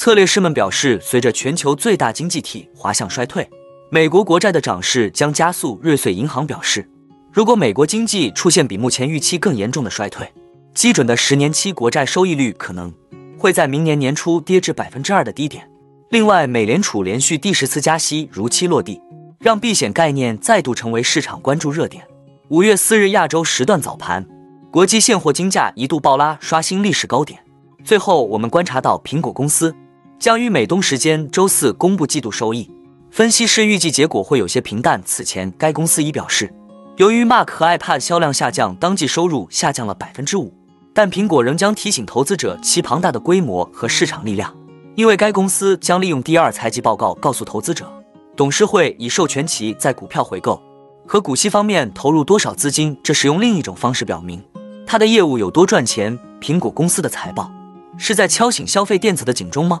策略师们表示，随着全球最大经济体滑向衰退，美国国债的涨势将加速。瑞穗银行表示，如果美国经济出现比目前预期更严重的衰退，基准的十年期国债收益率可能会在明年年初跌至百分之二的低点。另外，美联储连续第十次加息如期落地，让避险概念再度成为市场关注热点。五月四日亚洲时段早盘，国际现货金价一度暴拉，刷新历史高点。最后，我们观察到苹果公司。将于美东时间周四公布季度收益，分析师预计结果会有些平淡。此前，该公司已表示，由于 Mac 和 iPad 销量下降，当季收入下降了百分之五。但苹果仍将提醒投资者其庞大的规模和市场力量，因为该公司将利用第二财季报告告诉投资者，董事会已授权其在股票回购和股息方面投入多少资金。这使用另一种方式表明它的业务有多赚钱。苹果公司的财报是在敲醒消费电子的警钟吗？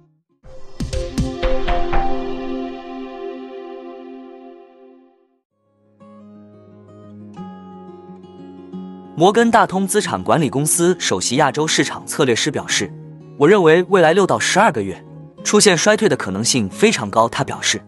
摩根大通资产管理公司首席亚洲市场策略师表示：“我认为未来六到十二个月出现衰退的可能性非常高。”他表示：“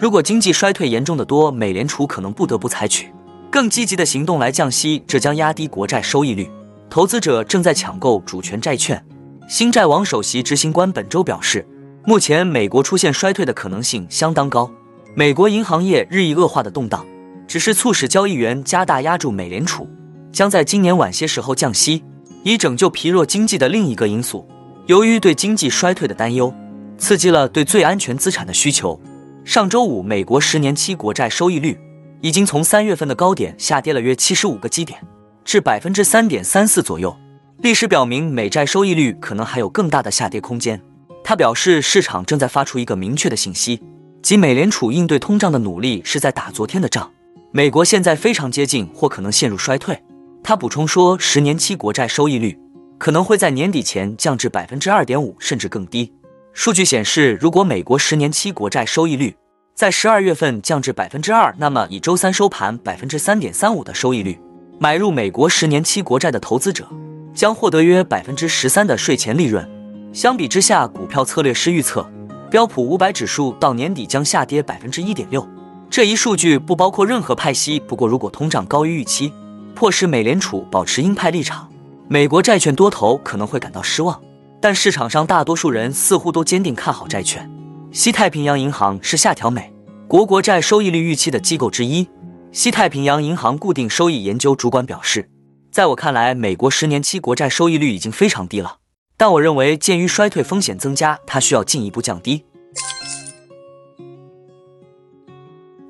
如果经济衰退严重的多，美联储可能不得不采取更积极的行动来降息，这将压低国债收益率。投资者正在抢购主权债券。”新债网首席执行官本周表示：“目前美国出现衰退的可能性相当高。美国银行业日益恶化的动荡只是促使交易员加大压住美联储。”将在今年晚些时候降息，以拯救疲弱经济的另一个因素。由于对经济衰退的担忧，刺激了对最安全资产的需求。上周五，美国十年期国债收益率已经从三月份的高点下跌了约七十五个基点，至百分之三点三四左右。历史表明，美债收益率可能还有更大的下跌空间。他表示，市场正在发出一个明确的信息，即美联储应对通胀的努力是在打昨天的仗。美国现在非常接近或可能陷入衰退。他补充说，十年期国债收益率可能会在年底前降至百分之二点五，甚至更低。数据显示，如果美国十年期国债收益率在十二月份降至百分之二，那么以周三收盘百分之三点三五的收益率买入美国十年期国债的投资者将获得约百分之十三的税前利润。相比之下，股票策略师预测标普五百指数到年底将下跌百分之一点六。这一数据不包括任何派息。不过，如果通胀高于预期，迫使美联储保持鹰派立场，美国债券多头可能会感到失望，但市场上大多数人似乎都坚定看好债券。西太平洋银行是下调美国国债收益率预期的机构之一。西太平洋银行固定收益研究主管表示：“在我看来，美国十年期国债收益率已经非常低了，但我认为鉴于衰退风险增加，它需要进一步降低。”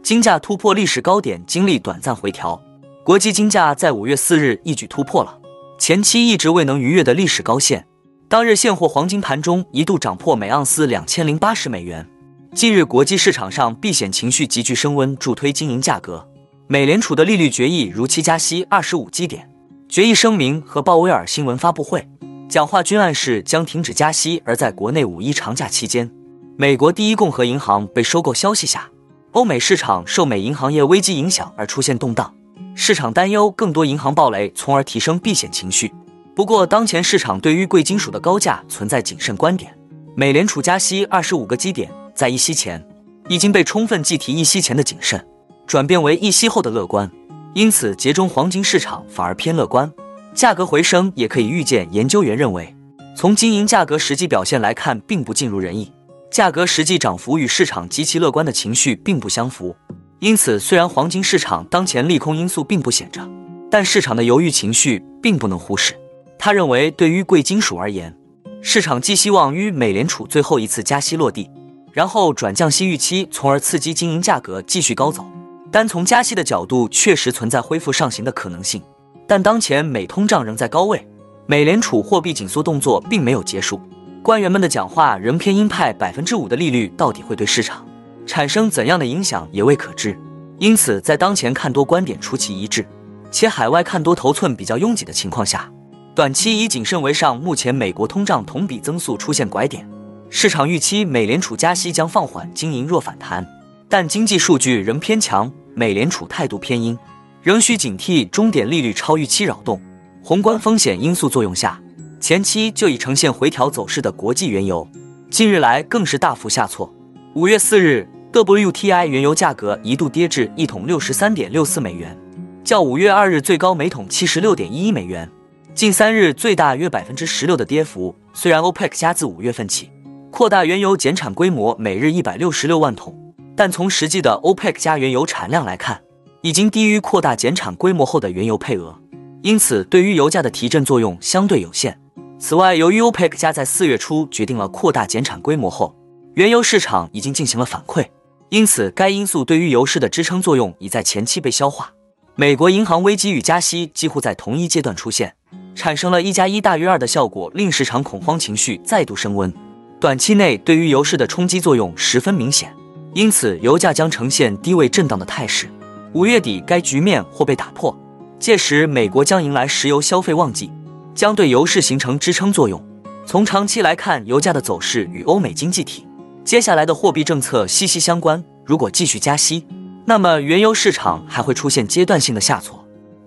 金价突破历史高点，经历短暂回调。国际金价在五月四日一举突破了前期一直未能逾越的历史高线。当日现货黄金盘中一度涨破每盎司两千零八十美元。近日，国际市场上避险情绪急剧升温，助推金银价格。美联储的利率决议如期加息二十五基点。决议声明和鲍威尔新闻发布会讲话均暗示将停止加息。而在国内五一长假期间，美国第一共和银行被收购消息下，欧美市场受美银行业危机影响而出现动荡。市场担忧更多银行暴雷，从而提升避险情绪。不过，当前市场对于贵金属的高价存在谨慎观点。美联储加息二十五个基点，在一息前已经被充分计提，一息前的谨慎转变为一息后的乐观，因此节中黄金市场反而偏乐观，价格回升也可以预见。研究员认为，从金银价格实际表现来看，并不尽如人意，价格实际涨幅与市场极其乐观的情绪并不相符。因此，虽然黄金市场当前利空因素并不显着，但市场的犹豫情绪并不能忽视。他认为，对于贵金属而言，市场寄希望于美联储最后一次加息落地，然后转降息预期，从而刺激金银价格继续高走。单从加息的角度，确实存在恢复上行的可能性，但当前美通胀仍在高位，美联储货币紧缩动作并没有结束，官员们的讲话仍偏鹰派，百分之五的利率到底会对市场？产生怎样的影响也未可知，因此在当前看多观点出奇一致，且海外看多头寸比较拥挤的情况下，短期以谨慎为上。目前美国通胀同比增速出现拐点，市场预期美联储加息将放缓，经营弱反弹，但经济数据仍偏强，美联储态度偏鹰，仍需警惕终点利率超预期扰动。宏观风险因素作用下，前期就已呈现回调走势的国际原油，近日来更是大幅下挫。五月四日，WTI 原油价格一度跌至一桶六十三点六四美元，较五月二日最高每桶七十六点一一美元，近三日最大约百分之十六的跌幅。虽然 OPEC 加自五月份起扩大原油减产规模，每日一百六十六万桶，但从实际的 OPEC 加原油产量来看，已经低于扩大减产规模后的原油配额。因此，对于油价的提振作用相对有限。此外，由于 OPEC 加在四月初决定了扩大减产规模后，原油市场已经进行了反馈，因此该因素对于油市的支撑作用已在前期被消化。美国银行危机与加息几乎在同一阶段出现，产生了一加一大于二的效果，令市场恐慌情绪再度升温。短期内对于油市的冲击作用十分明显，因此油价将呈现低位震荡的态势。五月底该局面或被打破。届时，美国将迎来石油消费旺季，将对油市形成支撑作用。从长期来看，油价的走势与欧美经济体接下来的货币政策息息相关。如果继续加息，那么原油市场还会出现阶段性的下挫；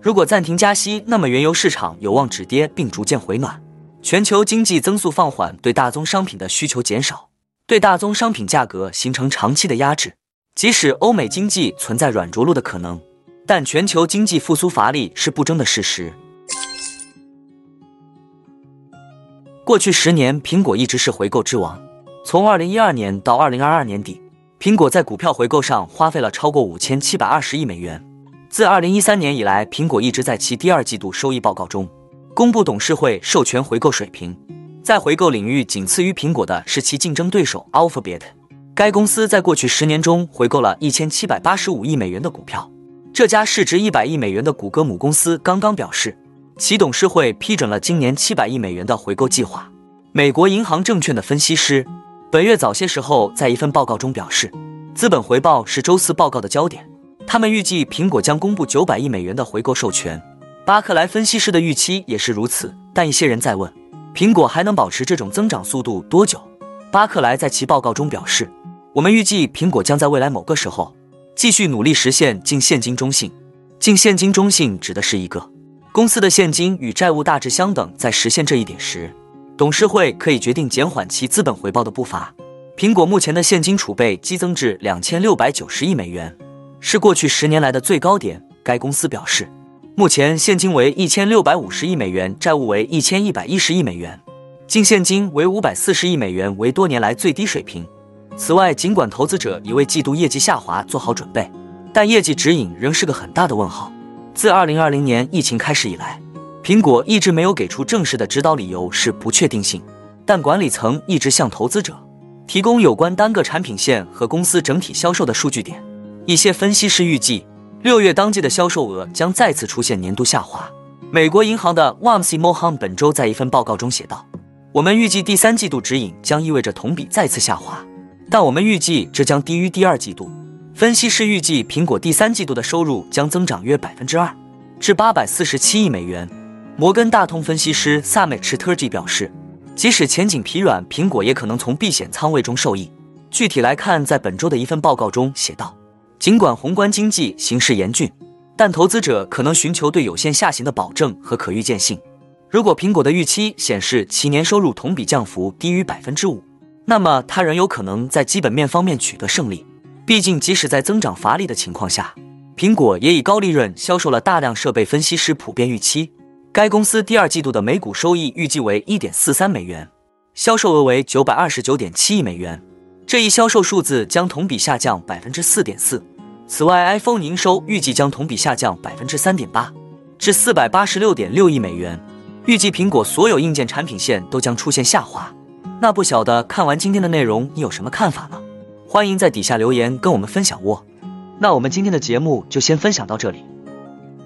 如果暂停加息，那么原油市场有望止跌并逐渐回暖。全球经济增速放缓，对大宗商品的需求减少，对大宗商品价格形成长期的压制。即使欧美经济存在软着陆的可能。但全球经济复苏乏力是不争的事实。过去十年，苹果一直是回购之王。从二零一二年到二零二二年底，苹果在股票回购上花费了超过五千七百二十亿美元。自二零一三年以来，苹果一直在其第二季度收益报告中公布董事会授权回购水平。在回购领域，仅次于苹果的是其竞争对手 Alphabet。该公司在过去十年中回购了一千七百八十五亿美元的股票。这家市值一百亿美元的谷歌母公司刚刚表示，其董事会批准了今年七百亿美元的回购计划。美国银行证券的分析师本月早些时候在一份报告中表示，资本回报是周四报告的焦点。他们预计苹果将公布九百亿美元的回购授权。巴克莱分析师的预期也是如此，但一些人在问，苹果还能保持这种增长速度多久？巴克莱在其报告中表示，我们预计苹果将在未来某个时候。继续努力实现净现金中性。净现金中性指的是一个公司的现金与债务大致相等，在实现这一点时，董事会可以决定减缓其资本回报的步伐。苹果目前的现金储备激增至两千六百九十亿美元，是过去十年来的最高点。该公司表示，目前现金为一千六百五十亿美元，债务为一千一百一十亿美元，净现金为五百四十亿美元，为多年来最低水平。此外，尽管投资者已为季度业绩下滑做好准备，但业绩指引仍是个很大的问号。自2020年疫情开始以来，苹果一直没有给出正式的指导理由是不确定性，但管理层一直向投资者提供有关单个产品线和公司整体销售的数据点。一些分析师预计，六月当季的销售额将再次出现年度下滑。美国银行的 Wamsi Mohan 本周在一份报告中写道：“我们预计第三季度指引将意味着同比再次下滑。”但我们预计这将低于第二季度。分析师预计苹果第三季度的收入将增长约百分之二，至八百四十七亿美元。摩根大通分析师萨美什特吉表示，即使前景疲软，苹果也可能从避险仓位中受益。具体来看，在本周的一份报告中写道，尽管宏观经济形势严峻，但投资者可能寻求对有限下行的保证和可预见性。如果苹果的预期显示其年收入同比降幅低于百分之五。那么，它仍有可能在基本面方面取得胜利。毕竟，即使在增长乏力的情况下，苹果也以高利润销售了大量设备。分析师普遍预期，该公司第二季度的每股收益预计为一点四三美元，销售额为九百二十九点七亿美元。这一销售数字将同比下降百分之四点四。此外，iPhone 营收预计将同比下降百分之三点八，至四百八十六点六亿美元。预计苹果所有硬件产品线都将出现下滑。那不晓得看完今天的内容，你有什么看法呢？欢迎在底下留言跟我们分享哦。那我们今天的节目就先分享到这里。